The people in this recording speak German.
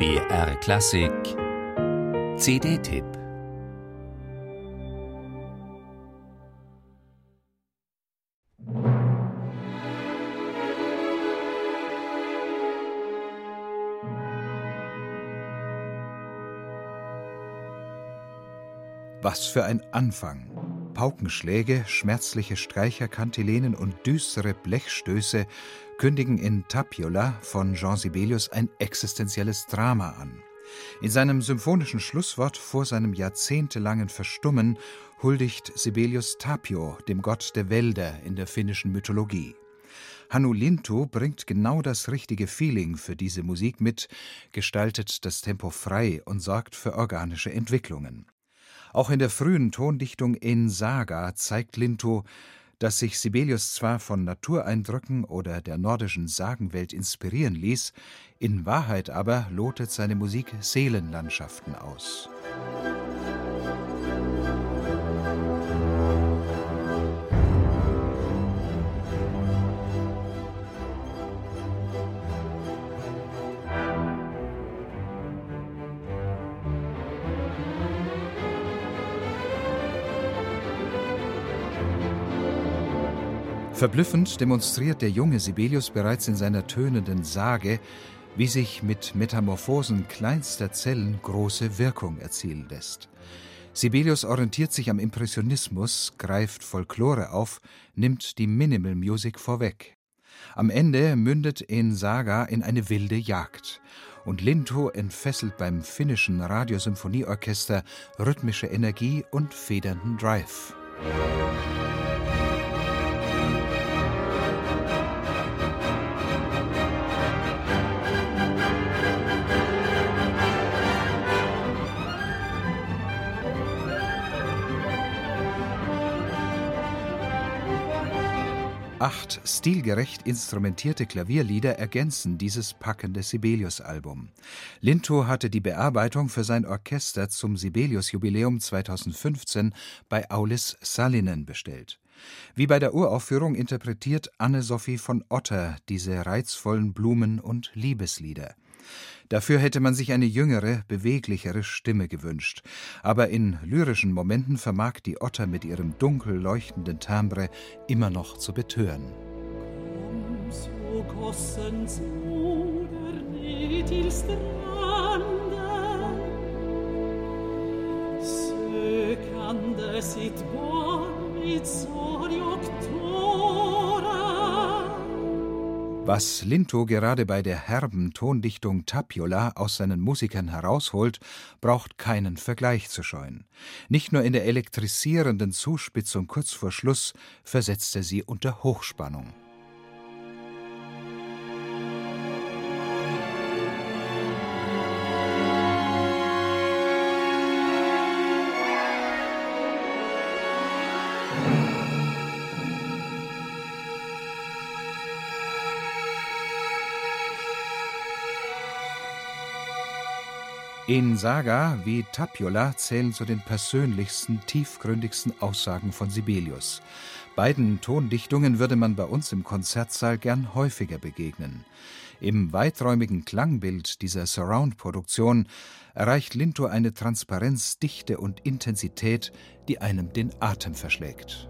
BR Klassik CD-Tipp Was für ein Anfang! Paukenschläge, schmerzliche Streicherkantilenen und düstere Blechstöße kündigen in Tapiola von Jean Sibelius ein existenzielles Drama an. In seinem symphonischen Schlusswort vor seinem jahrzehntelangen Verstummen huldigt Sibelius Tapio, dem Gott der Wälder in der finnischen Mythologie. Hannu Lintu bringt genau das richtige Feeling für diese Musik mit, gestaltet das Tempo frei und sorgt für organische Entwicklungen. Auch in der frühen Tondichtung in Saga zeigt Linto, dass sich Sibelius zwar von Natureindrücken oder der nordischen Sagenwelt inspirieren ließ, in Wahrheit aber lotet seine Musik Seelenlandschaften aus. Verblüffend demonstriert der junge Sibelius bereits in seiner tönenden Sage, wie sich mit Metamorphosen kleinster Zellen große Wirkung erzielen lässt. Sibelius orientiert sich am Impressionismus, greift Folklore auf, nimmt die Minimal Music vorweg. Am Ende mündet in Saga in eine wilde Jagd. Und Linto entfesselt beim finnischen Radiosymphonieorchester rhythmische Energie und federnden Drive. Acht stilgerecht instrumentierte Klavierlieder ergänzen dieses packende Sibelius-Album. Linto hatte die Bearbeitung für sein Orchester zum Sibelius-Jubiläum 2015 bei Aulis Salinen bestellt. Wie bei der Uraufführung interpretiert Anne-Sophie von Otter diese reizvollen Blumen- und Liebeslieder. Dafür hätte man sich eine jüngere, beweglichere Stimme gewünscht. Aber in lyrischen Momenten vermag die Otter mit ihrem dunkel leuchtenden Timbre immer noch zu betören. Komm, so gossen zu der til stranden Sökande sitt barn vid sorg Was Linto gerade bei der herben Tondichtung Tapiola aus seinen Musikern herausholt, braucht keinen Vergleich zu scheuen. Nicht nur in der elektrisierenden Zuspitzung kurz vor Schluss versetzt er sie unter Hochspannung. In Saga wie Tapiola zählen zu den persönlichsten, tiefgründigsten Aussagen von Sibelius. Beiden Tondichtungen würde man bei uns im Konzertsaal gern häufiger begegnen. Im weiträumigen Klangbild dieser Surround-Produktion erreicht Linto eine Transparenz, Dichte und Intensität, die einem den Atem verschlägt.